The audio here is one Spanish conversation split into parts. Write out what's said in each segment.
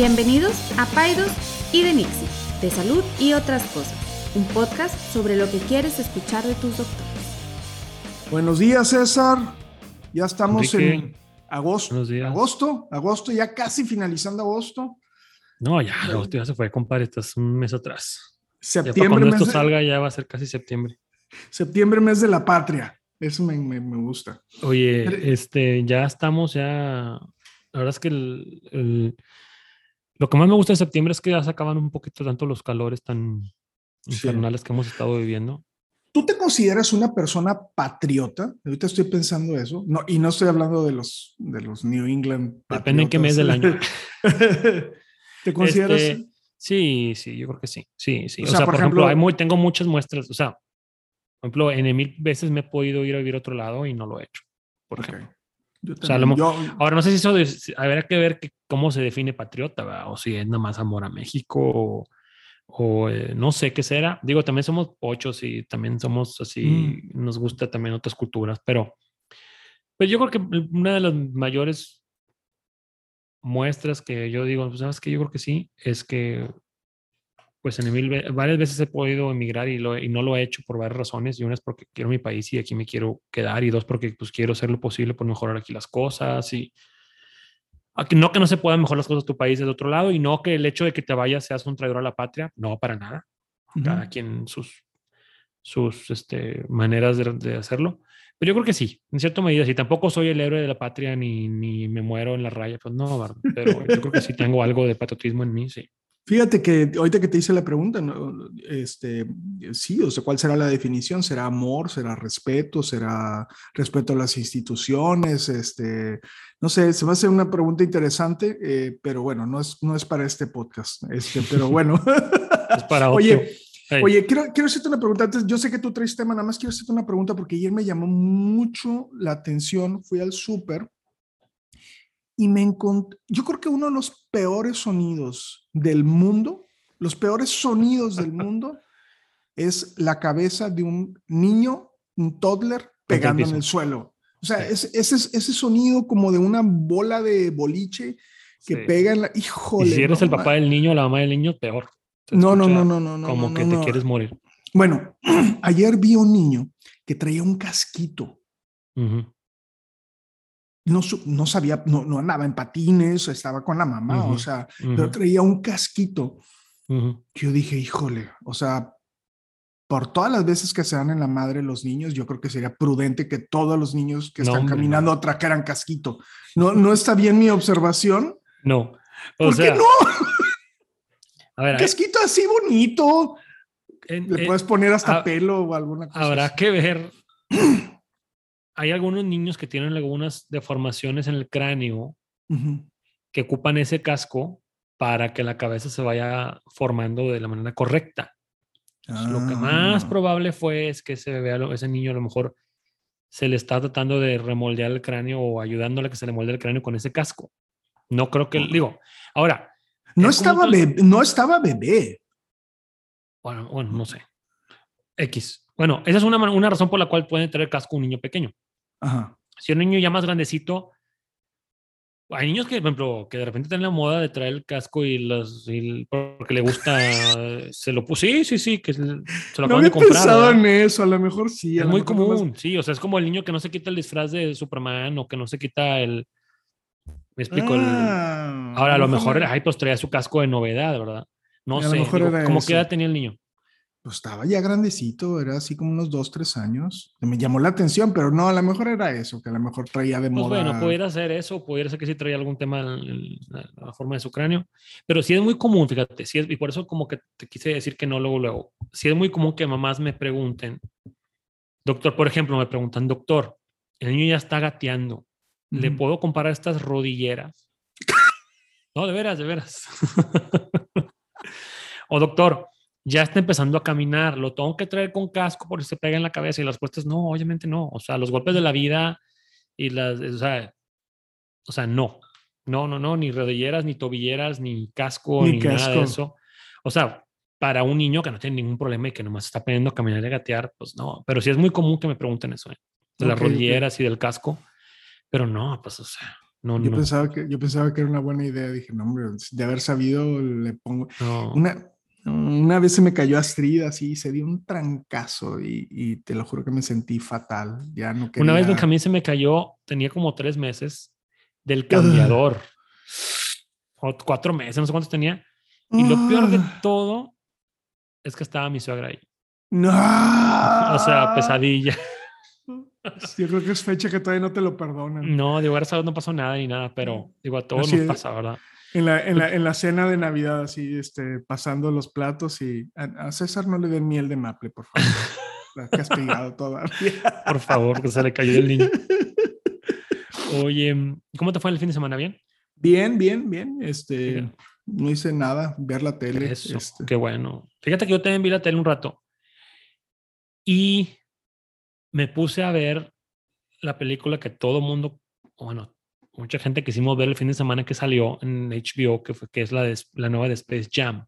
Bienvenidos a Paidos y de Nixie, de salud y otras cosas, un podcast sobre lo que quieres escuchar de tus doctores. Buenos días, César. Ya estamos Enrique. en agosto. Buenos días. Agosto, agosto, ya casi finalizando agosto. No, ya, agosto ya se fue, compadre. Estás un mes atrás. Ya Septiembre, cuando mes esto de, salga, ya va a ser casi septiembre. septiembre, mes de la patria. Eso me, me- me gusta. Oye, Pero- este, ya estamos, ya. La verdad es que el, el- lo que más me gusta de septiembre es que ya se acaban un poquito tanto los calores tan Sí. infernales que hemos estado viviendo. ¿Tú te consideras una persona patriota? Ahorita estoy pensando eso. No, y no estoy hablando de los, de los New England. Depende en qué mes del año. ¿Te consideras? Este, sí, sí, yo creo que sí. Sí, sí. O O, sea, sea, por por, ejemplo, ejemplo- hay muy, tengo muchas muestras. O sea, por ejemplo, en mil veces me he podido ir a vivir a otro lado y no lo he hecho. Por Ok. ejemplo. Yo O sea, a lo también. mo- Yo- Ahora, no sé si eso de- habrá que ver que- cómo se define patriota, ¿verdad? o si es nada más amor a México, o, o, eh, no sé qué será. Digo, también somos pochos y también somos así, nos gusta también otras culturas, pero pues yo creo que una de las mayores muestras que yo digo, pues, ¿sabes que Yo creo que sí, es que pues en mil varias veces he podido emigrar y, lo, y no lo he hecho por varias razones. Y una es porque quiero mi país y aquí me quiero quedar. Y dos, porque pues quiero hacer lo posible por mejorar aquí las cosas. Y aquí, no que no se puedan mejorar las cosas de tu país de otro lado. Y no que el hecho de que te vayas seas un traidor a la patria. No, para nada. Cada Ujú. quien sus, sus este, maneras de, de hacerlo. Pero yo creo que sí, en cierta medida. Si tampoco soy el héroe de la patria ni, ni me muero en la raya, pues no, pero yo creo que sí tengo algo de patriotismo en mí, sí. Fíjate que ahorita que te hice la pregunta, ¿no? este, sí, o sea, ¿cuál será la definición? ¿Será amor? ¿Será respeto? ¿Será respeto a las instituciones? Este, no sé, se me hace una pregunta interesante, eh, pero bueno, no es, no es para este podcast, este, pero bueno. Es para otro. Oye, Hey. Oye, quiero, quiero hacerte una pregunta. Antes, yo sé que tú traes tema, nada más quiero hacerte una pregunta porque ayer me llamó mucho la atención. Fui al súper y me encontré, yo creo que uno de los peores sonidos del mundo, los peores sonidos del mundo, es la cabeza de un niño, un toddler, pegando en el suelo. O sea, Sí. es- ese, ese sonido como de una bola de boliche que Sí. pega en la... Y Híjole. si eres no el papá del niño o la mamá del niño, peor. No, no, no, no, no, no. Como no, que no, te quieres morir. Bueno, ayer vi a un niño que traía un casquito. Ujú. No, no sabía, no, no andaba en patines, estaba con la mamá, o Ujú, sea, pero ujú, traía un casquito. que Yo dije, híjole, o sea, por todas las veces que se dan en la madre los niños, yo creo que sería prudente que todos los niños que No, están caminando trajeran casquito. No, no está bien mi observación. No. O ¿Por sea, qué no? a ver, Un casquito así bonito. en- Le en- puedes poner hasta pelo o alguna cosa. habrá así. que ver. Hay algunos niños que tienen algunas deformaciones en el cráneo que ocupan ese casco para que la cabeza se vaya formando de la manera correcta. Lo que más Ah. probable fue es que ese bebé, ese niño a lo mejor se le está tratando de remoldear el cráneo o ayudándole a que se le molde el cráneo con ese casco. No creo que, digo, ahora, No es estaba, bebé, no estaba bebé. bueno, bueno, no sé. X. Bueno, esa es una, una razón por la cual puede traer casco un niño pequeño. Ajá. Si un niño ya más grandecito, hay niños que, por ejemplo, que de repente tienen la moda de traer el casco y los, y el- porque le gusta, se lo puso. Sí, sí, sí, que se, lo No acaban había de comprar. pensado ¿verdad? en eso, a lo mejor sí. a Es muy común, sí, o sea, es como el niño que no se quita el disfraz de Superman o que no se quita el... Me explico, el- Ah, ahora a lo mejor, ay, pues traía su casco de novedad, ¿verdad? No sé, digo, ¿cómo qué edad tenía el niño? Pues estaba ya grandecito, era así como unos dos, tres años. Me llamó la atención, pero no, a lo mejor era eso, que a lo mejor traía de Pues moda. bueno, pudiera ser eso, pudiera ser que sí traía algún tema en, la, forma de su cráneo, pero sí es muy común, fíjate, sí es, y por eso como que te quise decir que no luego, luego, sí es muy común que mamás me pregunten, doctor, por ejemplo, me preguntan, doctor, el niño ya está gateando, ¿le puedo comprar estas rodilleras? No, de veras, de veras. o doctor, ya está empezando a caminar, lo tengo que traer con casco porque se pega en la cabeza y las respuestas, no, obviamente no. O sea, los golpes de la vida y las, o sea, o sea, no, no, no, no, ni rodilleras, ni tobilleras, ni casco, Ni ni, nada casco. de eso. O sea, para un niño que no tiene ningún problema y que nomás está aprendiendo a caminar y a gatear, pues no, pero sí es muy común que me pregunten eso, ¿eh? de las rodilleras y del casco, pero no, pues, o sea, No, yo, no. Pensaba que, yo pensaba que era una buena idea. Dije, no, hombre, de haber sabido, le pongo. no. Una, una vez se me cayó Astrid así, se dio un trancazo y, y te lo juro que me sentí fatal. Ya no quería. Una vez Benjamín se me cayó, tenía como tres meses del cambiador. O cuatro meses, no sé cuántos tenía. Y lo peor de todo es que estaba mi suegra ahí. No. O sea, pesadilla. Yo creo que es fecha que todavía no te lo perdonan. No, digo, gracias a Dios no pasó nada ni nada, pero digo, a todos Así nos pasa, ¿verdad? En la, en, la, en la cena de Navidad, así, este, pasando los platos y a, a César no le den miel de maple, por favor. La castigado todavía. Por favor, que se le cayó el niño. Oye, ¿cómo te fue el fin de semana? ¿Bien? Bien, bien, bien. Este, Bien. no hice nada, ver la tele. Eso, este. qué bueno. Fíjate que yo también vi la tele un rato y me puse a ver la película que todo mundo, bueno, mucha gente quisimos ver el fin de semana que salió en HBO, que, fue, que es la, de, la nueva de Space Jam.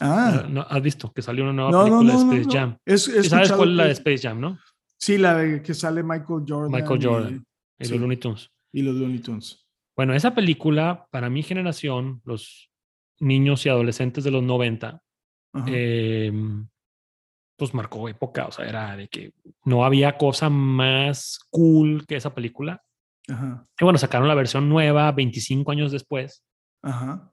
Ah, ¿No, ¿Has visto que salió una nueva no, película de Space. Jam? Es, ¿Y ¿Sabes cuál es la de Space Jam, no? Sí, la de que sale Michael Jordan. Michael y- Jordan y sí. los Looney Tunes. Y, los Looney Tunes. Bueno, esa película, para mi generación, los niños y adolescentes de los 90, Ajá. eh, pues marcó época, o sea, era de que no había cosa más cool que esa película. Ajá. Y bueno, sacaron la versión nueva 25 años después Ajá.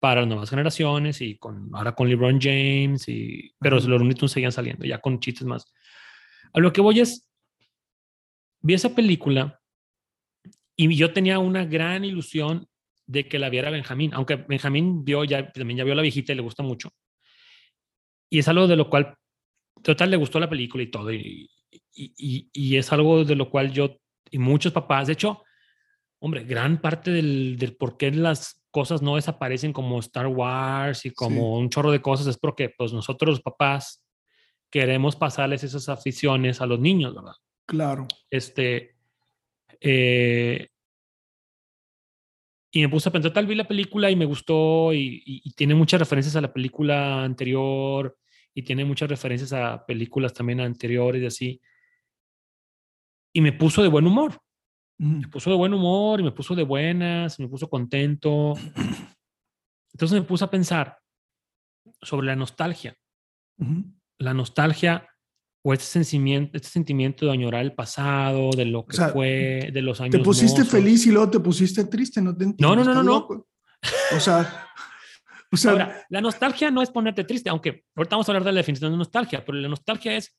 para las nuevas generaciones y con ahora con LeBron James y pero Ajá. los Looney Tunes seguían saliendo ya con chistes más. A lo que voy es vi esa película y yo tenía una gran ilusión de que la viera Benjamín, aunque Benjamín vio ya también ya vio la viejita y le gusta mucho. Y es algo de lo cual total le gustó la película y todo y, y, y, y es algo de lo cual yo y muchos papás, de hecho, hombre, gran parte del, del por qué las cosas no desaparecen como Star Wars y como un chorro de cosas es porque pues nosotros los papás queremos pasarles esas aficiones a los niños, ¿verdad? Claro. Este, eh, y me puse a pensar, tal vi la película y me gustó y, y- y tiene muchas referencias a la película anterior y tiene muchas referencias a películas también anteriores y así. Y me puso de buen humor Ujú. me puso de buen humor y me puso de buenas, me puso contento. Entonces me puse a pensar sobre la nostalgia, la nostalgia o este sentimiento, este sentimiento de añorar el pasado, de lo que sea, fue, de los años. Te pusiste mozos. feliz y luego te pusiste triste, no te entiendo. no, no, no, no. loco. O sea, o sea, Ahora, la nostalgia no es ponerte triste, aunque ahorita vamos a hablar de la definición de nostalgia, pero la nostalgia es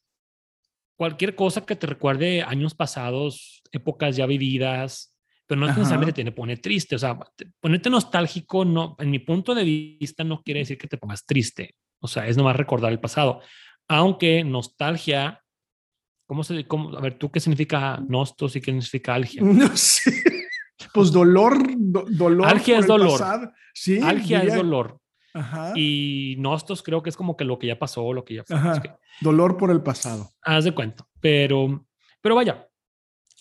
cualquier cosa que te recuerde años pasados, épocas ya vividas, pero no Ajá. necesariamente te pone triste. O sea, te- ponerte nostálgico, no, en mi punto de vista, no quiere decir que te pongas triste. O sea, es nomás recordar el pasado. Aunque nostalgia, ¿cómo se, cómo, a ver, tú qué significa nostos y qué significa algia? no sé. Pues dolor, do- dolor. Algia es dolor. pasado. Sí. Algia es dolor Ajá. y nostos creo que es como que lo que ya pasó, lo que ya fue. Ajá. Es que- Dolor por el pasado. haz de cuenta. Pero, pero vaya,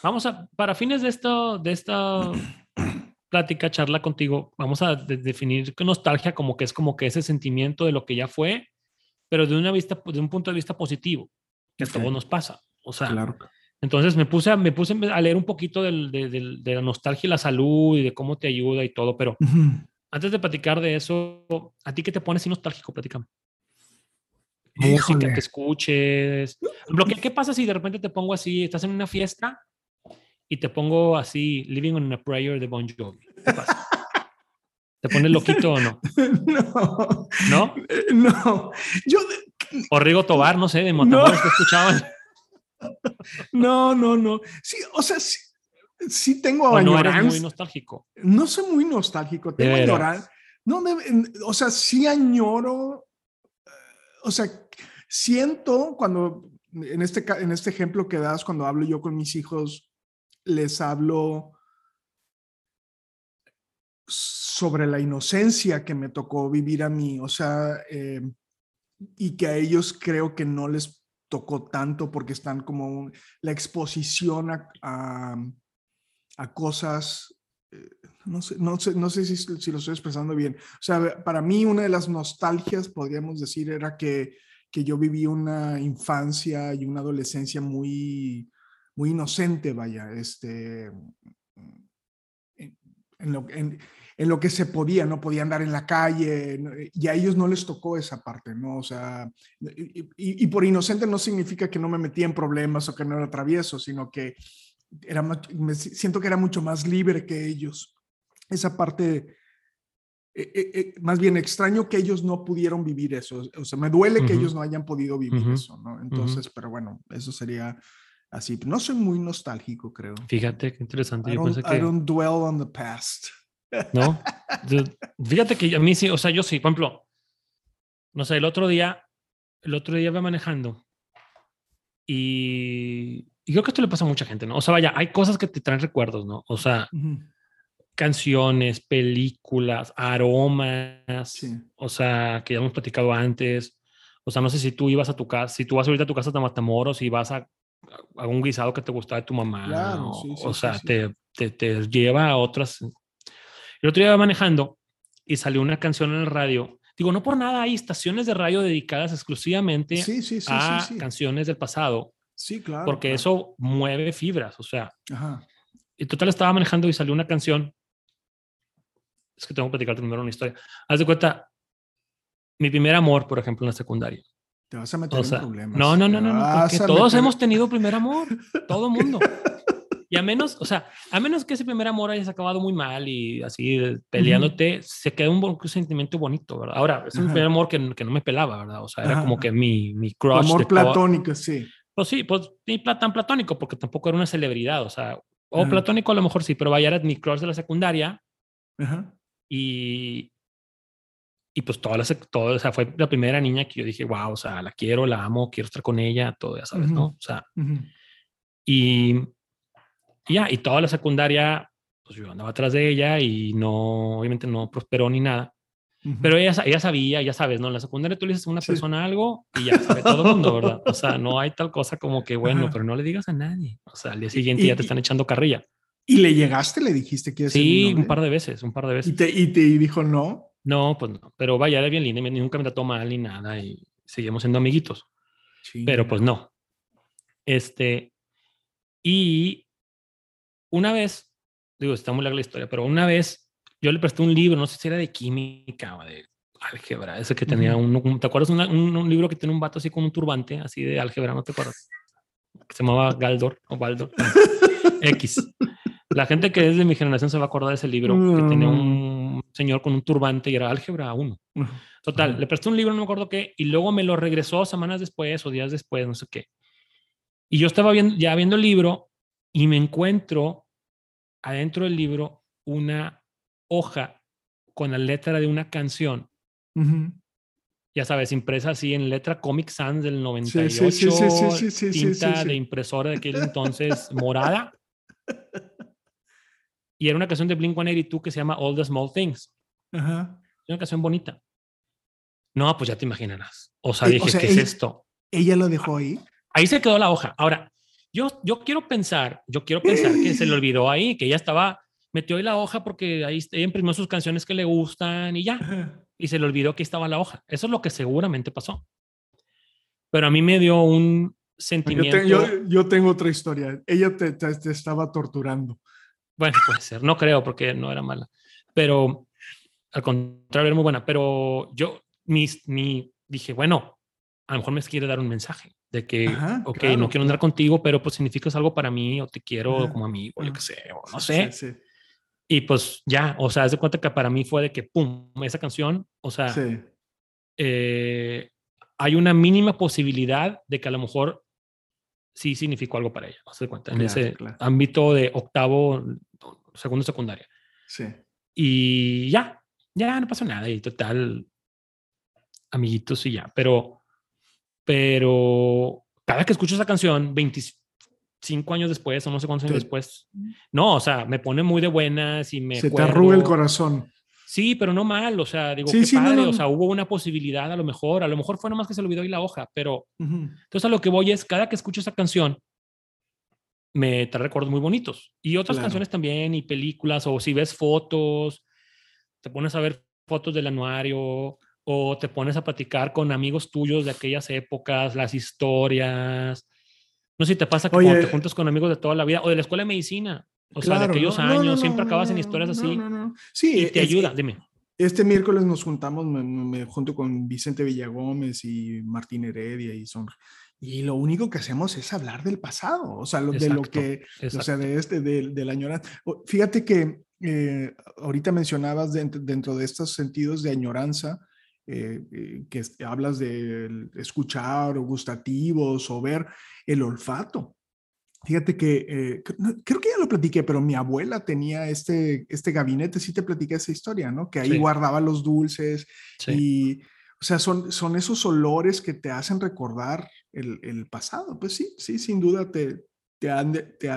vamos a, para fines de esto, de esta plática, charla contigo, vamos a de- definir que nostalgia como que es como que ese sentimiento de lo que ya fue, pero de una vista, de un punto de vista positivo, que a Ok. todos nos pasa. O sea, Claro. entonces me puse, a, me puse a leer un poquito del- de, de la nostalgia y la salud y de cómo te ayuda y todo, pero. Antes de platicar de eso, ¿a ti qué te pone así nostálgico? Platicame. música que escuches. ¿qué, ¿Qué pasa si de repente te pongo así, estás en una fiesta y te pongo así, Living on a Prayer de Bon Jovi? ¿Qué pasa? ¿Te pones loquito o no? No. ¿No? No. Yo, O Rigo Tobar, no sé, de Matamoros que escuchaban. no, no, no. Sí, o sea, sí, sí tengo O no eres muy nostálgico. No soy muy nostálgico, tengo añoranza. No, o sea, sí añoro, o sea, siento cuando, en este, en este ejemplo que das, cuando hablo yo con mis hijos, les hablo sobre la inocencia que me tocó vivir a mí, o sea, eh, y que a ellos creo que no les tocó tanto porque están como la exposición a, a, a cosas eh, no sé, no sé, no sé si, si lo estoy expresando bien. O sea, para mí una de las nostalgias, podríamos decir, era que, que yo viví una infancia y una adolescencia muy, muy inocente, vaya, este, en lo, en, lo que se podía, no podía andar en la calle, y a ellos no les tocó esa parte, ¿no? O sea, y, y, por inocente no significa que no me metía en problemas o que no era travieso, sino que era, me siento que era mucho más libre que ellos. Esa parte, eh, eh, más bien extraño que ellos no pudieron vivir eso, o sea, me duele que ellos no hayan podido vivir eso, ¿no? Entonces, pero bueno, eso sería así. No soy muy nostálgico, creo. Fíjate, qué interesante. I don't, I don't dwell on the past. ¿no? Fíjate que a mí sí, o sea, yo sí, por ejemplo, no sé, el otro día, el otro día iba manejando y, y, creo que esto le pasa a mucha gente, ¿no? O sea, vaya, hay cosas que te traen recuerdos, ¿no? O sea, canciones, películas, aromas, o sea, que ya hemos platicado antes. O sea, no sé si tú ibas a tu casa, si tú vas ahorita a tu casa de Matamoros y vas a, a un guisado que te gustaba de tu mamá, o, o sea, te, te, te, lleva a otras el otro día iba manejando y salió una canción en el radio. Digo, no por nada hay estaciones de radio dedicadas exclusivamente a canciones del pasado. Sí, claro. Porque eso mueve fibras, o sea. Ajá. Y total estaba manejando y salió una canción. Es que tengo que platicarte primero una historia. Haz de cuenta, mi primer amor, por ejemplo, en la secundaria. Te vas a meter en problemas. No, no, no, no, no porque todos hemos tenido primer amor, todo mundo. Y a menos, o sea, a menos que ese primer amor hayas acabado muy mal y así peleándote, se queda un, sentimiento bonito, ¿verdad? Ahora, es un primer amor que, que, no me pelaba, ¿verdad? O sea, era como que mi, mi crush. Amor platónico, sí. Pues sí, pues ni tan platónico, porque tampoco era una celebridad, o sea, o platónico a lo mejor sí, pero vaya, era mi crush de la secundaria. Y, y pues toda la, todo, o sea, fue la primera niña que yo dije, wow, o sea, la quiero, la amo, quiero estar con ella, todo, ya sabes, ¿no? O sea, y y ya, y toda la secundaria, pues yo andaba atrás de ella y no, obviamente no prosperó ni nada. Pero ella, ella sabía, ya sabes, ¿no? En la secundaria tú le dices a una persona algo y ya sabe todo el mundo, ¿verdad? O sea, no hay tal cosa como que, bueno, pero no le digas a nadie. O sea, al día siguiente ya te están echando carrilla. ¿Y le llegaste? ¿Le dijiste que Sí, un par de veces, un par de veces. ¿Y te, y te dijo no? No, pues no. Pero vaya, era bien linda, nunca me trató mal ni nada y seguimos siendo amiguitos. Sí. Pero pues no. Este, y una vez, digo, está muy larga la historia, pero una vez yo le presté un libro, no sé si era de química o de álgebra, ese que tenía un, ¿te acuerdas? un, libro que tiene un vato así con un turbante, así de álgebra, ¿no te acuerdas? Que se llamaba Galdor o Baldor. X. La gente que es de mi generación se va a acordar de ese libro, que tenía un señor con un turbante y era álgebra 1. Total, le presté un libro, no me acuerdo qué, y luego me lo regresó semanas después o días después, no sé qué. Y yo estaba viendo, ya viendo el libro y me encuentro adentro del libro una hoja con la letra de una canción. Ya sabes, impresa así en letra Comic Sans del 98, sí, sí, tinta de impresora de aquel entonces morada. Y era una canción de Blink 182 que se llama All the Small Things. Ajá. Una canción bonita. No, pues ya te imaginarás. O sea, eh, dije, ¿qué es esto? ¿Ella lo dejó ahí? Ahí se quedó la hoja. Ahora, yo, yo quiero pensar, yo quiero pensar que se le olvidó ahí, que ella estaba, metió ahí la hoja porque ahí imprimió sus canciones que le gustan y ya. Y se le olvidó que estaba la hoja. Eso es lo que seguramente pasó. Pero a mí me dio un sentimiento. Yo, tengo otra historia. Ella te, te, estaba torturando. Bueno, puede ser. No creo porque no era mala. Pero al contrario, era muy buena. Pero yo mi, mi, dije, bueno, a lo mejor me quiere dar un mensaje de que, ok, no quiero andar contigo, pero pues significas algo para mí o te quiero como amigo, yo qué sé, o no sé. Y pues ya, o sea, haz de cuenta que para mí fue de que, pum, esa canción, o sea, eh, hay una mínima posibilidad de que a lo mejor sí significó algo para ella, haz de cuenta, en ese ámbito de octavo, segundo secundaria. Sí. Y ya, ya no pasó nada y total, amiguitos y ya, pero pero cada que escucho esa canción, 25 años después o no sé cuántos años después, no, o sea, me pone muy de buenas y me... Se te arruga el corazón. Sí, pero no mal, o sea, digo, qué padre, o sea, hubo una posibilidad a lo mejor, a lo mejor fue nomás que se le olvidó y la hoja, pero entonces a lo que voy es, cada que escucho esa canción, me trae recuerdos muy bonitos. Y otras canciones también, y películas, o si ves fotos, te pones a ver fotos del anuario, o te pones a platicar con amigos tuyos de aquellas épocas, las historias. No sé si te pasa que cuando te juntas con amigos de toda la vida o de la escuela de medicina. O sea, de Claro, aquellos no, años, no, siempre acabas en historias así. no, no. Sí, Y te es- ayuda, dime. Este miércoles nos juntamos, me, me- junto con Vicente Villagómez y Martín Heredia y son y lo único que hacemos es hablar del pasado, o sea, lo- de lo Exacto, que, o sea, exacto. de este, de, de la añoranza. Fíjate que eh, ahorita mencionabas dentro, dentro de estos sentidos de añoranza, eh, eh, que hablas de escuchar o gustativos o ver el olfato. Fíjate que eh, creo que ya lo platiqué, pero mi abuela tenía este, este gabinete, sí te platiqué esa historia, ¿no? Que ahí Sí. guardaba los dulces Sí. y, o sea, son, son esos olores que te hacen recordar el, el pasado. Pues sí, sí, sin duda te, te, han te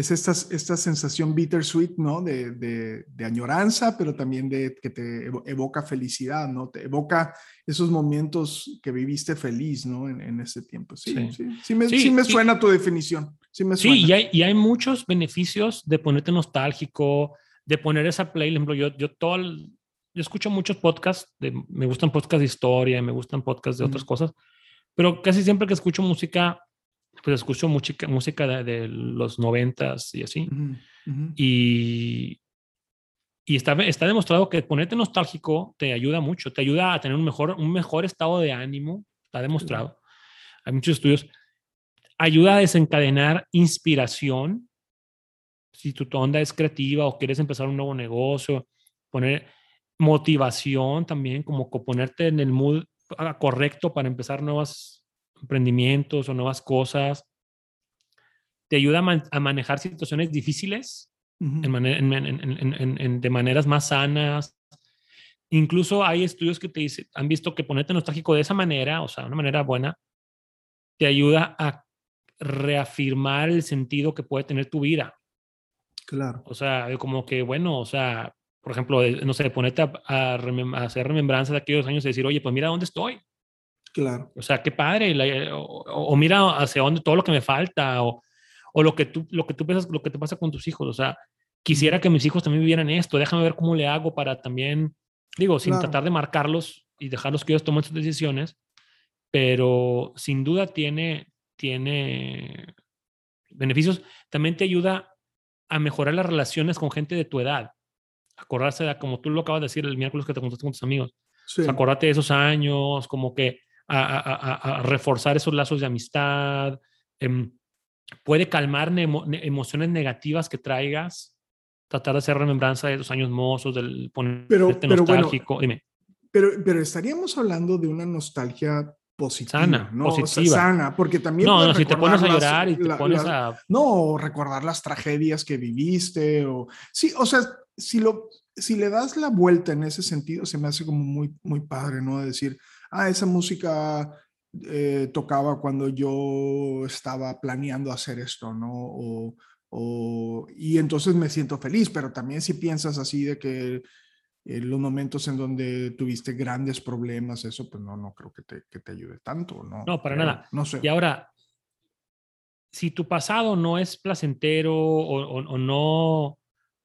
es esta, esta sensación bittersweet, ¿no? De, de, de añoranza, pero también de que te evo- evoca felicidad, ¿no? Te evoca esos momentos que viviste feliz, ¿no? En, en ese tiempo. Sí, sí, Sí. sí, me, Sí, me suena tu definición. Sí me Sí, suena. y hay, y hay muchos beneficios de ponerte nostálgico, de poner esa play. Por ejemplo, yo, yo, todo el- yo escucho muchos podcasts, de, me gustan podcasts de historia, me gustan podcasts de otras Ujú. cosas, pero casi siempre que escucho música, pues escucho música, música de, de los noventas y así. Ujú, ujú. Y, y está, está demostrado que ponerte nostálgico te ayuda mucho, te ayuda a tener un mejor, un mejor estado de ánimo, está demostrado. Hay muchos estudios. Ayuda a desencadenar inspiración. Si tu onda es creativa o quieres empezar un nuevo negocio, poner motivación también, como co- ponerte en el mood ah, correcto para empezar nuevos emprendimientos o nuevas cosas. Te ayuda a, man- a manejar situaciones difíciles en mane- en- en- en- de maneras más sanas. Incluso hay estudios que te dicen, han visto que ponerte nostálgico de esa manera, o sea, de una manera buena, te ayuda a reafirmar el sentido que puede tener tu vida. Claro. O sea, como que, bueno, o sea, por ejemplo, no sé, ponerte a, a a hacer remembranza de aquellos años y decir, oye, pues mira dónde estoy. Claro. O sea, qué padre. la- o, o- o mira hacia dónde todo lo que me falta. O, o lo que tú, lo que tú piensas, lo que te pasa con tus hijos. O sea, quisiera que mis hijos también vivieran esto. Déjame ver cómo le hago para también, digo, sin Claro. tratar de marcarlos y dejarlos que ellos tomen sus decisiones. Pero sin duda tiene, tiene beneficios. También te ayuda a mejorar las relaciones con gente de tu edad. Acordarse de, como tú lo acabas de decir el miércoles que te contaste con tus amigos. Sí. O sea, acordarte de esos años, como que a, a- a- reforzar esos lazos de amistad. em, puede calmar emo- ne- emociones negativas que traigas. Tratar de hacer remembranza de los años mozos, del ponerte Pero- pero bueno, nostálgico. Dime. Pero, pero estaríamos hablando de una nostalgia positiva, Sana, ¿no? O sea, positiva. sana, porque también No, no, si te pones a llorar y te la- pones la- a... No, recordar las tragedias que viviste o... Sí, o sea, si, lo, si le das la vuelta en ese sentido, se me hace como muy, muy padre, ¿no? Decir, ah, esa música eh, tocaba cuando yo estaba planeando hacer esto, ¿no? O, o- y entonces me siento feliz, pero también si piensas así de que en los momentos en donde tuviste grandes problemas, eso pues no, no creo que te, que te ayude tanto, ¿no? No, para Creo, nada. No sé. Y ahora, si tu pasado no es placentero o, o- o no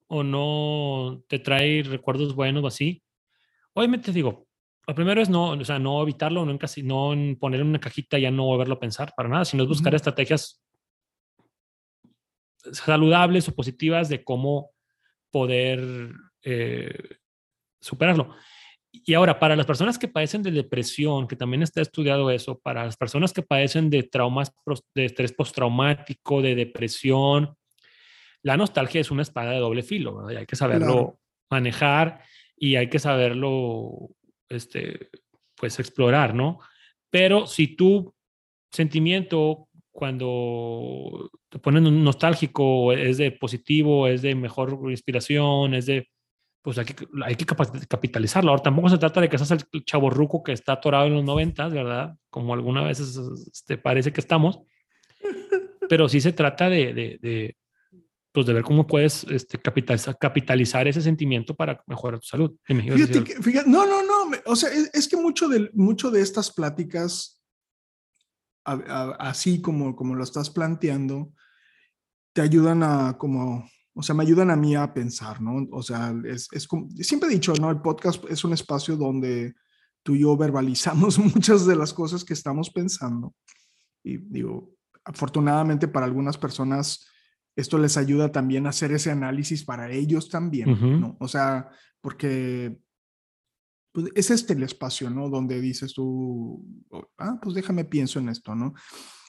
o no te trae recuerdos buenos o así, obviamente te digo, lo primero es no, o sea, no evitarlo, no, casi, no poner en una cajita y ya no volverlo a pensar para nada, sino es buscar Ujú. estrategias saludables o positivas de cómo poder eh, superarlo. Y ahora, para las personas que padecen de depresión, que también está estudiado eso, para las personas que padecen de traumas, de estrés postraumático, de depresión, la nostalgia es una espada de doble filo, ¿verdad? Y hay que saberlo Claro. manejar y hay que saberlo, este, pues, explorar, ¿no? Pero si tu sentimiento cuando te ponen un nostálgico es de positivo, es de mejor inspiración, es de pues hay que, hay que capitalizarlo. Ahora, tampoco se trata de que seas el chavo ruco que está atorado en los noventas, ¿verdad? Como algunas veces este, parece que estamos. Pero sí se trata de, de, de, pues de ver cómo puedes este, capitalizar, ese sentimiento para mejorar tu salud. Fíjate que, fíjate- no, no, no, o sea, es, que mucho de, mucho de estas pláticas, así como, como lo estás planteando, te ayudan a como, o sea, me ayudan a mí a pensar, ¿no? O sea, es, es como, siempre he dicho, ¿no? El podcast es un espacio donde tú y yo verbalizamos muchas de las cosas que estamos pensando. Y digo, afortunadamente para algunas personas esto les ayuda también a hacer ese análisis para ellos también. ¿no? O sea, porque pues, es este el espacio, ¿no? Donde dices tú, oh, ah, pues déjame pienso en esto, ¿no?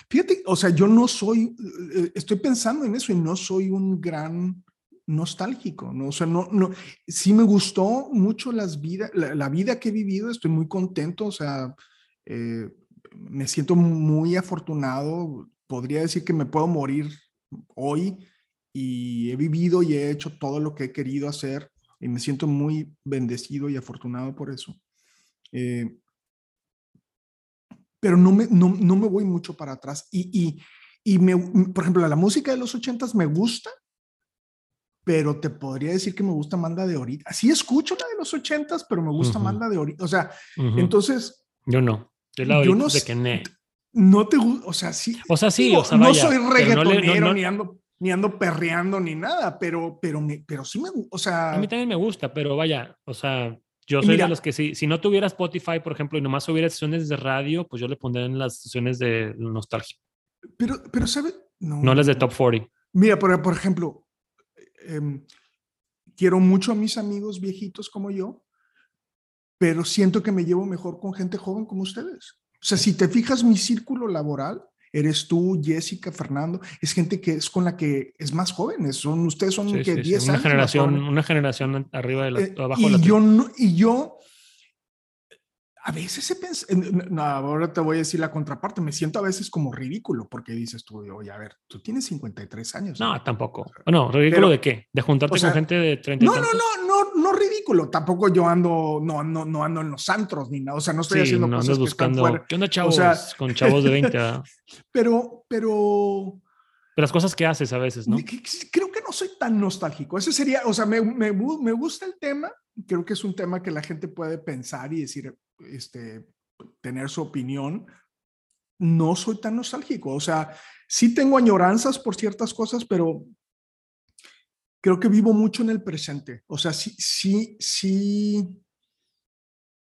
Fíjate, o sea, yo no soy, eh, estoy pensando en eso y no soy un gran nostálgico, ¿no? O sea, no, no, sí me gustó mucho las vida, la, la vida que he vivido, estoy muy contento, o sea, eh, me siento muy afortunado, podría decir que me puedo morir hoy y he vivido y he hecho todo lo que he querido hacer y me siento muy bendecido y afortunado por eso. Eh, pero no me, no, no me voy mucho para atrás. Y, y, y me, por ejemplo, la música de los ochentas me gusta, pero te podría decir que me gusta la de ahorita. Sí escucho la de los ochentas, pero me gusta Ujú. más la de ahorita. O sea, Ujú. entonces, Yo no. Yo la yo no de que ne. No te gusta, o sea, sí. O sea, sí, Digo, o sea, no vaya, soy no le- reggaetonero no- no- ni ando ni ando perreando ni nada, pero pero me, pero sí me, o sea, A mí también me gusta, pero vaya, o sea, yo soy mira- de los que si, si no tuviera Spotify, por ejemplo, y nomás hubiera sesiones de radio, pues yo le pondría en las sesiones de nostalgia, pero pero sabe, no, no las de Top 40. Mira, por, por ejemplo, em, quiero mucho a mis amigos viejitos como yo, pero siento que me llevo mejor con gente joven como ustedes. O sea, si te fijas, mi círculo laboral, eres tú, Jessica, Fernando, es gente que es con la que es más jóvenes, son ustedes son Sí, que sí, sí, 10 Una años generación, una generación arriba de la, Eh, abajo de y la yo no, y yo a veces he pensado, no, ahora te voy a decir la contraparte, me siento a veces como ridículo porque dices tú, oye, a ver, tú tienes 53 años. No, ¿no? tampoco. No, ridículo Pero- de qué? De juntarte o sea, con gente de 30 y No, no, no, no, no ridículo. Tampoco yo ando, no, no, no ando en los antros ni nada. O sea, no estoy Sí, haciendo no cosas que están buscando. fuera. ¿Qué onda, chavos? sea- con chavos de 20. ¿verdad? Pero, pero De las cosas que haces a veces, ¿no? creo que no soy tan nostálgico. Ese sería, o sea, me, me, me gusta el tema. Creo que es un tema que la gente puede pensar y decir, este, tener su opinión. No soy tan nostálgico. O sea, sí tengo añoranzas por ciertas cosas, pero creo que vivo mucho en el presente. O sea, sí, sí, sí.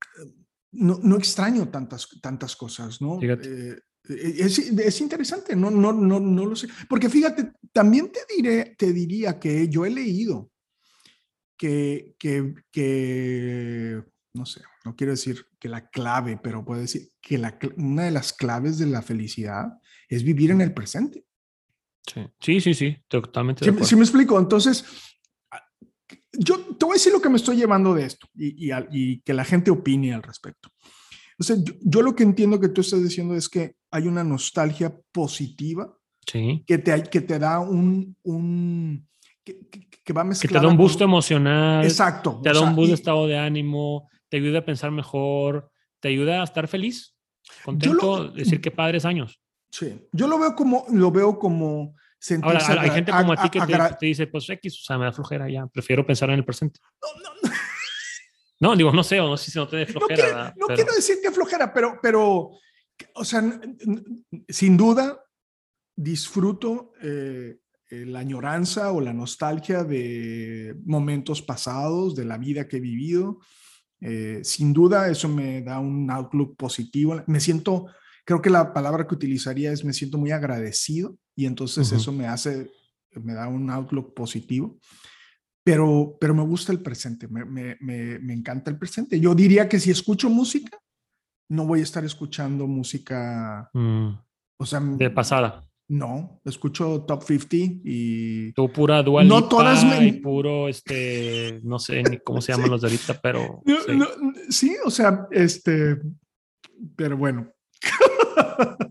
eh, No, no extraño tantas, tantas cosas, ¿no? Eh, es, es interesante, no, no, no, no lo sé. Porque fíjate, también te, diré, te diría que yo he leído que, que, que, no sé, no quiero decir que la clave, pero puedo decir que la, una de las claves de la felicidad es vivir en el presente. Sí, sí, sí, sí, totalmente. de ¿Sí, acuerdo. sí me explico? Entonces, yo te voy a decir lo que me estoy llevando de esto y, y y que la gente opine al respecto. O sea, yo, yo lo que entiendo que tú estás diciendo es que hay una nostalgia positiva Sí. que te, que te da un, un que, que- va Que te da un con- boost emocional. Exacto. Te da sea, un boost de estado de ánimo, te ayuda a pensar mejor, te ayuda a estar feliz, contento, lo- decir que padres años. Sí, yo lo veo como, lo veo como Ahora, hay gente como a ti a- que te, te dice, pues X, o sea, me da flojera ya, prefiero pensar en el presente. No, no, no. Digo, no sé, o no sé si no te dé No flojera. quiero, no Pero- quiero decir que flojera, pero, pero, o sea, sin duda disfruto eh, eh, la añoranza o la nostalgia de momentos pasados, de la vida que he vivido. Eh, sin duda eso me da un outlook positivo. Me siento, creo que la palabra que utilizaría es me siento muy agradecido y entonces eso me hace, me da un outlook positivo. Pero, pero me gusta el presente, me, me, me, me encanta el presente. Yo diría que si escucho música, no voy a estar escuchando música, Mm, o sea, de pasada. no, escucho Top 50 y Tú pura dual No todas me- y puro, este, no sé ni cómo se llaman Sí. los de ahorita, pero No, sí. no, sí, o sea, este, pero bueno,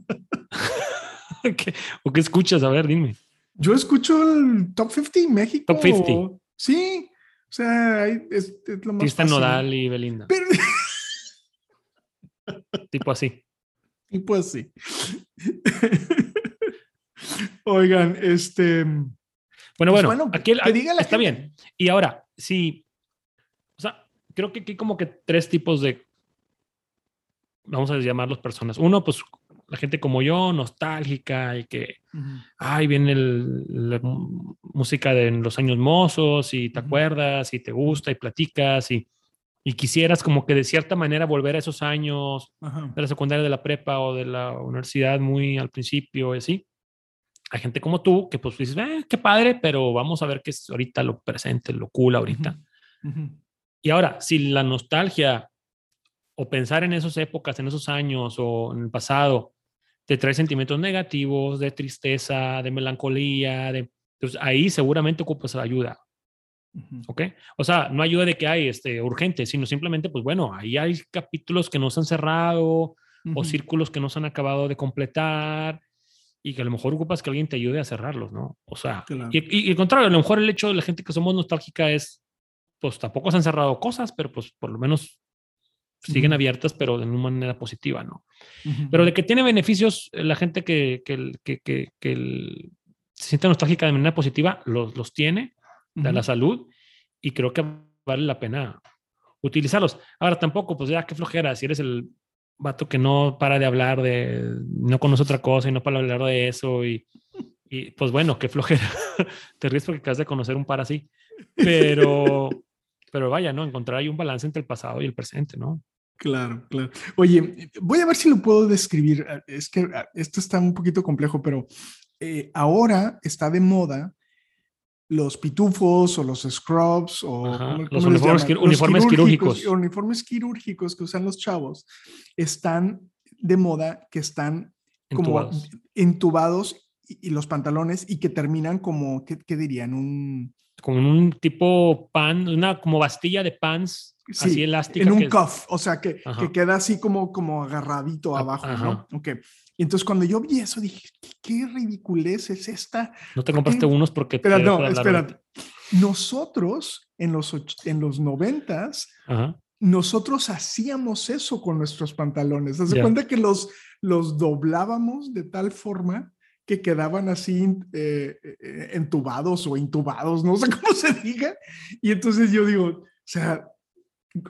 ¿Qué- ¿O qué escuchas? A ver, dime. yo escucho el Top 50 México. Top 50. Sí, o sea, es, es lo más Cristian. Nodal y Belinda. Pero, Tipo así. y pues sí. Oigan, este, Bueno, Pues bueno, bueno, aquí el- que diga la está gente. bien. Y ahora, sí, o sea, creo que aquí como que tres tipos de, vamos a llamarlos personas. Uno, pues la gente como yo, nostálgica y que, ay, viene el- la música de los años mozos y te acuerdas y te gusta y platicas y, y quisieras como que de cierta manera volver a esos años Ajá. de la secundaria, de la prepa o de la universidad muy al principio y así. hay gente como tú que pues dices, eh, qué padre, pero vamos a ver qué es ahorita lo presente, lo cool ahorita. Y ahora, si la nostalgia o pensar en esas épocas, en esos años o en el pasado, te trae sentimientos negativos, de tristeza, de melancolía, de, pues ahí seguramente ocupas ayuda. ¿Ok? O sea, no ayuda de que hay este, urgente, sino simplemente, pues bueno, ahí hay capítulos que no se han cerrado o círculos que no se han acabado de completar y que a lo mejor ocupas que alguien te ayude a cerrarlos, ¿no? O sea, y, y, al contrario, a lo mejor el hecho de la gente que somos nostálgica es, pues tampoco se han cerrado cosas, pero pues por lo menos siguen abiertas, pero de una manera positiva, ¿no? Pero de que tiene beneficios la gente que, que, que, que, se siente nostálgica de manera positiva, los, los tiene, de la salud, y creo que vale la pena utilizarlos. Ahora tampoco, pues ya qué flojera, si eres el vato que no para de hablar de, no conoce otra cosa y no para hablar de eso, y, y pues bueno, qué flojera. Te ríes porque acabas de conocer un par así, pero... Pero vaya, ¿no? Encontrar ahí un balance entre el pasado y el presente, ¿no? Claro, claro. Oye, voy a ver si lo puedo describir. Ah, es que ah, esto está un poquito complejo, pero eh, ahora está de moda los pitufos o los scrubs o los uniformes, quirúrgicos, Uniformes quirúrgicos que usan los chavos están de moda, que están como entubados, y, los pantalones y que terminan como, ¿qué, qué dirían? Un con un tipo pan, una como bastilla de pans así elástica. En un cuff, o sea, que, que, queda así como, como agarradito abajo, ¿no? Ok. Y entonces cuando yo vi eso dije, ¿qué, ridiculez es esta? No te compraste unos porque... Espera, no, espérate. Nosotros en los, en los noventas, nosotros hacíamos eso con nuestros pantalones. ¿Te cuenta que los, los doblábamos de tal forma que quedaban así eh, eh, entubados o intubados, no sé cómo se diga. Y entonces yo digo, o sea,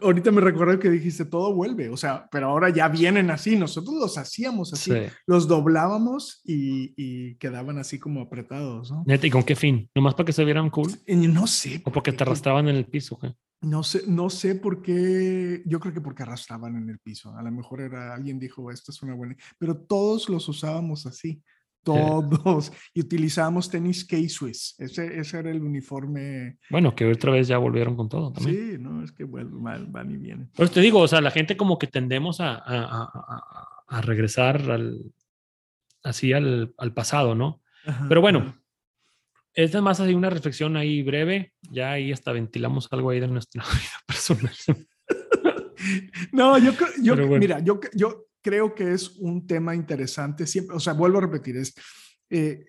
ahorita me recuerdo que dijiste, todo vuelve, o sea, pero ahora ya vienen así, nosotros los hacíamos así, los doblábamos y, quedaban así como apretados, ¿no? ¿y con qué fin? ¿Nomás para que se vieran cool? No sé. ¿O porque te arrastraban en el piso? ¿qué? No sé, no sé por qué, yo creo que porque arrastraban en el piso, a lo mejor era, alguien dijo, esto es una buena, pero todos los usábamos así, todos. Y utilizábamos tenis K-Swiss. Ese, ese era el uniforme. Bueno, que otra vez ya volvieron con todo también. Sí, no, es que van, van y vienen. Pero te digo, o sea, la gente como que tendemos a, a, a, regresar al, así al, al pasado, ¿no? Pero bueno, esta es más así una reflexión ahí breve. Ya ahí hasta ventilamos algo ahí de nuestra vida personal. no, yo, yo mira, yo, yo creo que es un tema interesante. Siempre, o sea, vuelvo a repetir, es, eh,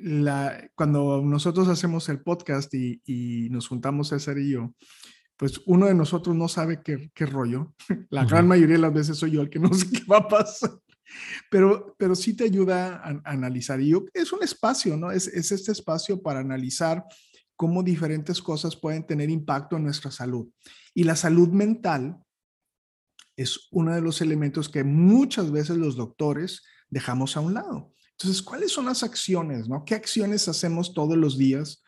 la, cuando nosotros hacemos el podcast y, y, nos juntamos César y yo, pues uno de nosotros no sabe qué, qué rollo. La gran mayoría de las veces soy yo el que no sé qué va a pasar. Pero, pero sí te ayuda a, analizar. Y yo, es un espacio, ¿no? Es, es este espacio para analizar cómo diferentes cosas pueden tener impacto en nuestra salud. Y la salud mental es uno de los elementos que muchas veces los doctores dejamos a un lado. Entonces, ¿cuáles son las acciones? ¿no? ¿Qué acciones hacemos todos los días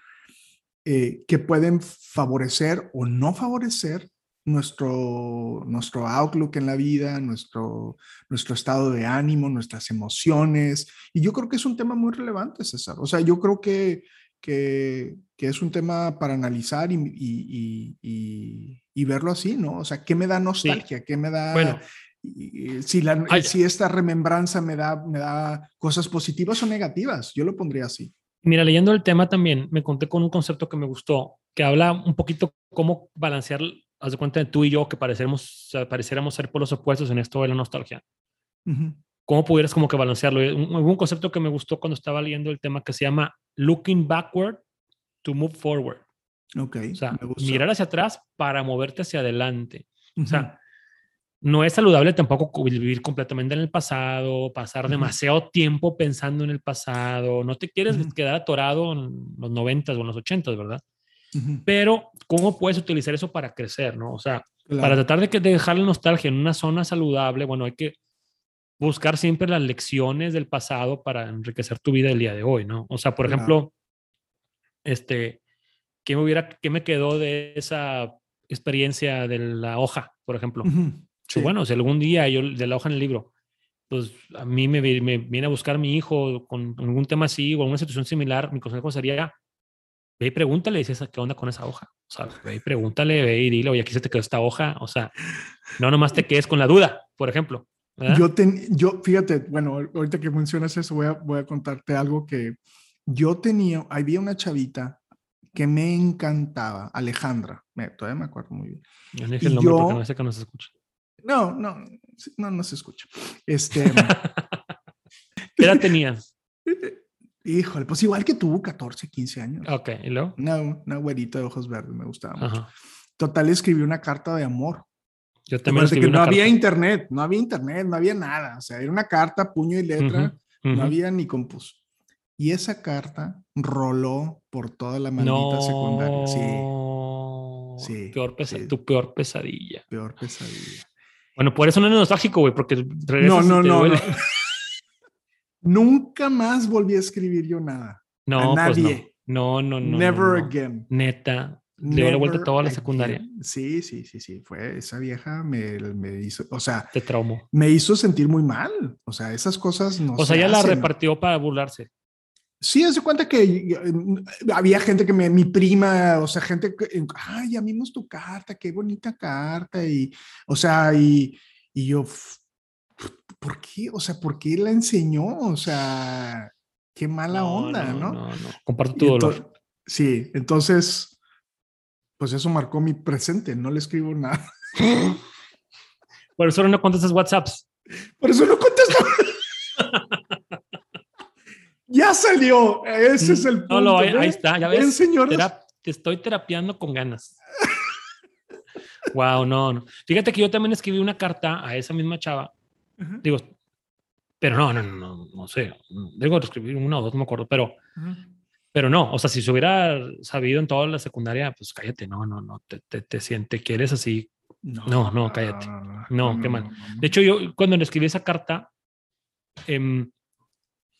eh, que pueden favorecer o no favorecer nuestro, nuestro outlook en la vida, nuestro, nuestro estado de ánimo, nuestras emociones? Y yo creo que es un tema muy relevante, César. O sea, yo creo que que, es un tema para analizar y, y, verlo así, ¿no? O sea, ¿qué me da nostalgia? ¿Qué me da... Bueno, si, la, si esta remembranza me da, me da cosas positivas o negativas, yo lo pondría así. Mira, leyendo el tema también, me conté con un concepto que me gustó, que habla un poquito cómo balancear, haz de cuenta de tú y yo, que parecemos, pareciéramos ser por los opuestos en esto de la nostalgia. ¿Cómo pudieras como que balancearlo? Hubo un concepto que me gustó cuando estaba leyendo el tema que se llama looking backward to move forward. Ok. O sea, mirar hacia atrás para moverte hacia adelante. O sea, no es saludable tampoco vivir completamente en el pasado, pasar demasiado tiempo pensando en el pasado. No te quieres quedar atorado en los 90 o en los 80, ¿verdad? Pero, ¿cómo puedes utilizar eso para crecer, no? O sea, para tratar de, de dejar la nostalgia en una zona saludable, bueno, hay que buscar siempre las lecciones del pasado para enriquecer tu vida el día de hoy, ¿no? O sea, por ejemplo, este, ¿qué me hubiera, qué me quedó de esa experiencia de la hoja, por ejemplo? Bueno, si algún día yo, de la hoja en el libro, pues a mí me, me viene a buscar mi hijo con algún tema así o alguna situación similar, mi consejo sería, ve y pregúntale, dices, ¿qué onda con esa hoja? O sea, ve y pregúntale, ve y dile, oye, aquí se te quedó esta hoja. O sea, no nomás te quedes con la duda, por ejemplo. ¿Verdad? Yo, ten- yo, fíjate, bueno, ahorita que mencionas eso, voy a, voy a contarte algo que yo tenía, había una chavita que me encantaba, Alejandra, me, todavía me acuerdo muy bien. Yo no dije el nombre porque yo- no sé que nos escucha. No, no, no, no se escucha. Este, ¿Qué edad tenías? híjole, pues igual que tú, 14, 15 años. Ok, ¿y luego? Una, una güerita de ojos verdes, me gustaba mucho. Ajá. Total, escribí una carta de amor. Yo también que no había carta. internet, no había internet, no había nada. O sea, era una carta, puño y letra, no había ni compuso. Y esa carta roló por toda la maldita no, secundaria. Sí, sí, Peor sí. Tu peor pesadilla. peor pesadilla. Bueno, por eso no es nostálgico, güey, porque No, no, no, duele. no. Nunca más volví a escribir yo nada. No, a pues no. nadie. No, no, no. no, Never no. again. Neta. Le dio la vuelta toda la again. secundaria. Sí, sí, sí, sí. Fue esa vieja me, me hizo, o sea, Te traumó. me hizo sentir muy mal. O sea, esas cosas no O sea, se ya la repartió para burlarse. Sí, hace cuenta que había gente que me, mi prima, o sea, gente que, ay, ya vimos tu carta, qué bonita carta, y, o sea, y, y yo, "F- ¿por qué? O sea, ¿por qué la enseñó? O sea, qué mala onda, ¿no? No, no. Comparto Y tu dolor. sí, entonces, pues eso marcó mi presente, no le escribo nada. Por eso no contestas WhatsApps. Por eso no contesto. ya salió, ese es el punto. No, no, ahí, ahí está, ya ¿Ven, ves. señores? Terap- te estoy terapiando con ganas. wow, no, no. Fíjate que yo también escribí una carta a esa misma chava. Digo, pero no, no, no, no, no sé. Digo, escribí una o dos, no me acuerdo, pero. Pero no. O sea, si se hubiera sabido en toda la secundaria, pues cállate, no, no, no. Te, te, te sientes, quieres así. No, no, cállate. No, qué mal. De hecho, yo cuando le escribí esa carta, em,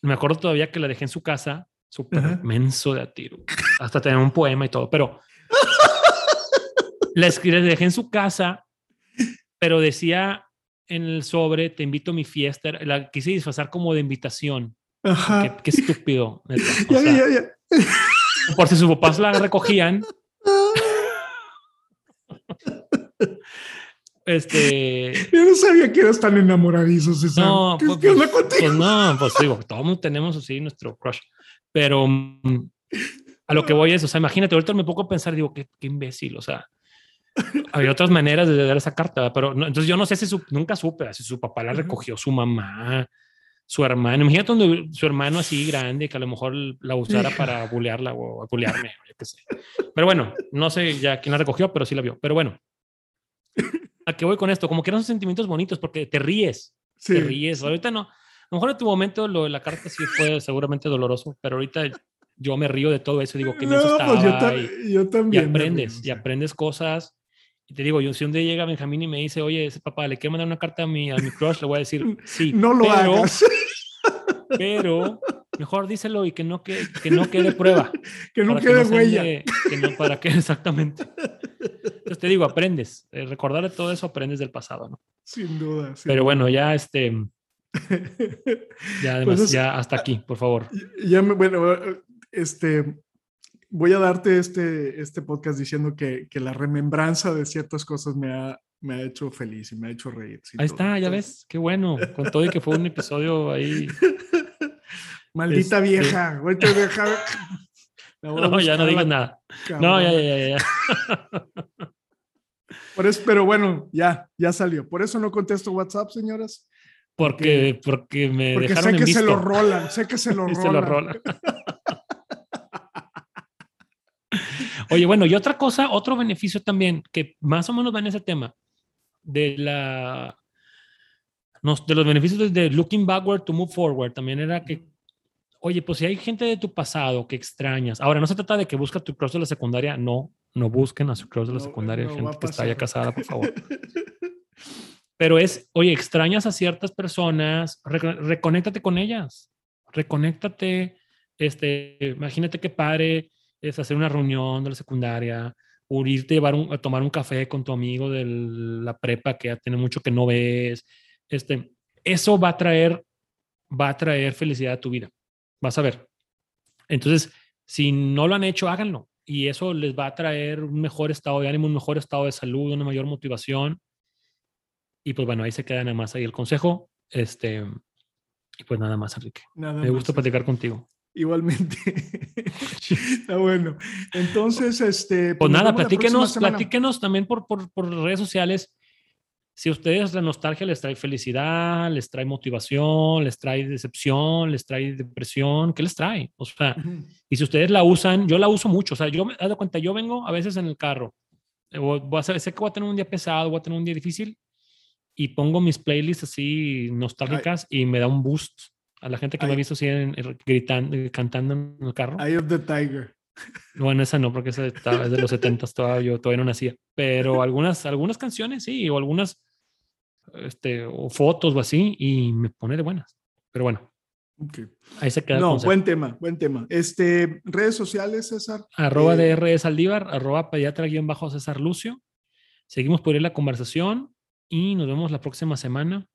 me acuerdo todavía que la dejé en su casa, súper Ajá. menso de a tiro. Hasta tener un poema y todo, pero la escribí, la dejé en su casa, pero decía en el sobre, te invito a mi fiesta. La quise disfrazar como de invitación. Ajá. Qué, qué estúpido. Ya, sea, ya, ya. Por si sus papás la recogían. Este, Yo no sabía que eras tan enamoradizo, César. No, ¿Qué, pues, qué onda pues, contigo? pues no, pues digo, todos tenemos así nuestro crush. Pero mm, a lo que voy es, o sea, imagínate, ahorita me pongo a pensar, digo, qué, qué imbécil, o sea, había otras maneras de dar esa carta, pero no, entonces yo no sé si su- nunca supe si su papá la recogió, su mamá, su hermano. Imagínate donde su hermano así grande que a lo mejor la usara para bulearla o bulearme, yo qué sé. Pero bueno, no sé ya quién la recogió, pero sí la vio. Pero bueno, ¿a qué voy con esto? Como que eran sentimientos bonitos porque te ríes Sí. te ríes. Ahorita no. A lo mejor en tu momento lo de la carta sí fue seguramente doloroso, pero ahorita yo me río de todo eso. Digo, que No, pues yo, ta- y, yo y también. me aprendes, y aprendes cosas. Y te digo, yo si un día llega Benjamín y me dice, oye, ese papá, le quiero mandar una carta a mi, a mi crush, le voy a decir, sí. No lo pero, hagas. Pero mejor díselo y que no, que, que no quede prueba. que no quede huella. que no, para que exactamente. Entonces te digo, aprendes. Eh, recordar de todo eso aprendes del pasado, ¿no? Sin duda. sin Pero bueno, ya este, ya además, Pues es- ya hasta aquí, por favor. Ya me, bueno, este, voy a darte este, este podcast diciendo que, que la remembranza de ciertas cosas me ha, me ha hecho feliz y me ha hecho reír. Ahí está, ya ves, qué bueno. Con todo y que fue un episodio ahí. Maldita Este- vieja. ahorita deja- la voy a No, ya no digas nada. No, ya, ya, ya. Por eso- pero bueno, ya, ya salió. Por eso no contesto WhatsApp, señoras. Porque, porque me Porque dejaron sé en que se lo rolan, sé que se lo rolan. se lo rolan. Oye, bueno, y otra cosa, otro beneficio también, que más o menos va en ese tema, de la nos- de los beneficios de- looking backward to move forward, también era que, oye, pues si hay gente de tu pasado que extrañas, ahora no se trata de que busca tu crush de la secundaria, no, no busquen a su crush de la No, secundaria, no gente que está ya casada, por favor. Pero es, oye, extrañas a ciertas personas, re- reconéctate con ellas, reconéctate, este, imagínate qué padre es hacer una reunión de la secundaria, o irte a, llevar un- a tomar un café con tu amigo de la prepa que ya tiene mucho que no ves, este, eso va a traer, va a traer felicidad a tu vida. Vas a ver. Entonces, si no lo han hecho, háganlo. Y eso les va a traer un mejor estado de ánimo, un mejor estado de salud, una mayor motivación. Y pues bueno, ahí se queda nada más ahí el consejo. Este, y pues nada más, Enrique. Me gusta platicar contigo. Igualmente. Está bueno. Entonces, este. Pues, pues nada, platíquenos, platíquenos también por, por, por, redes sociales. Si a ustedes la nostalgia les trae felicidad, les trae motivación, les trae decepción, les trae depresión, ¿qué les trae? O sea, y si ustedes la usan, yo la uso mucho. O sea, yo me he dado cuenta, yo vengo a veces en el carro, eh, voy a, sé que voy a tener un día pesado, voy a tener un día difícil, y pongo mis playlists así nostálgicas y me da un boost a la gente que me ha visto así gritando, cantando en el carro. Eye of the Tiger. Bueno, esa no, porque esa está, es de los 70 todavía, yo todavía no nacía. Pero algunas, algunas canciones sí, o algunas este, o fotos o así, y me pone de buenas. Pero bueno. Ahí se queda. No, buen tema, buen tema. Este, redes sociales, César. Arroba eh, DR Saldívar, arroba pediatra guion bajo César Lucio. Seguimos por ahí la conversación y nos vemos la próxima semana.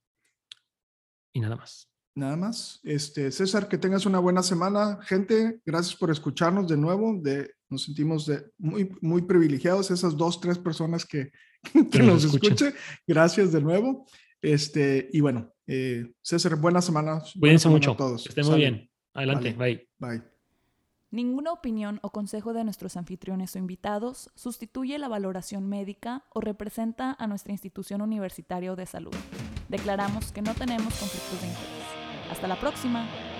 Y nada más. Nada más. Este, César, que tengas una buena semana. Gente, gracias por escucharnos de nuevo. De, nos sentimos de, muy, muy privilegiados, esas dos, tres personas que, que nos, escuchen. Gracias de nuevo. Este, y bueno, eh, César, buena semana. Cuídense mucho. A todos. estén muy bien. Adelante. Bye. Bye. Ninguna opinión o consejo de nuestros anfitriones o invitados sustituye la valoración médica o representa a nuestra institución universitaria de salud. Declaramos que no tenemos conflictos de interés. Hasta la próxima.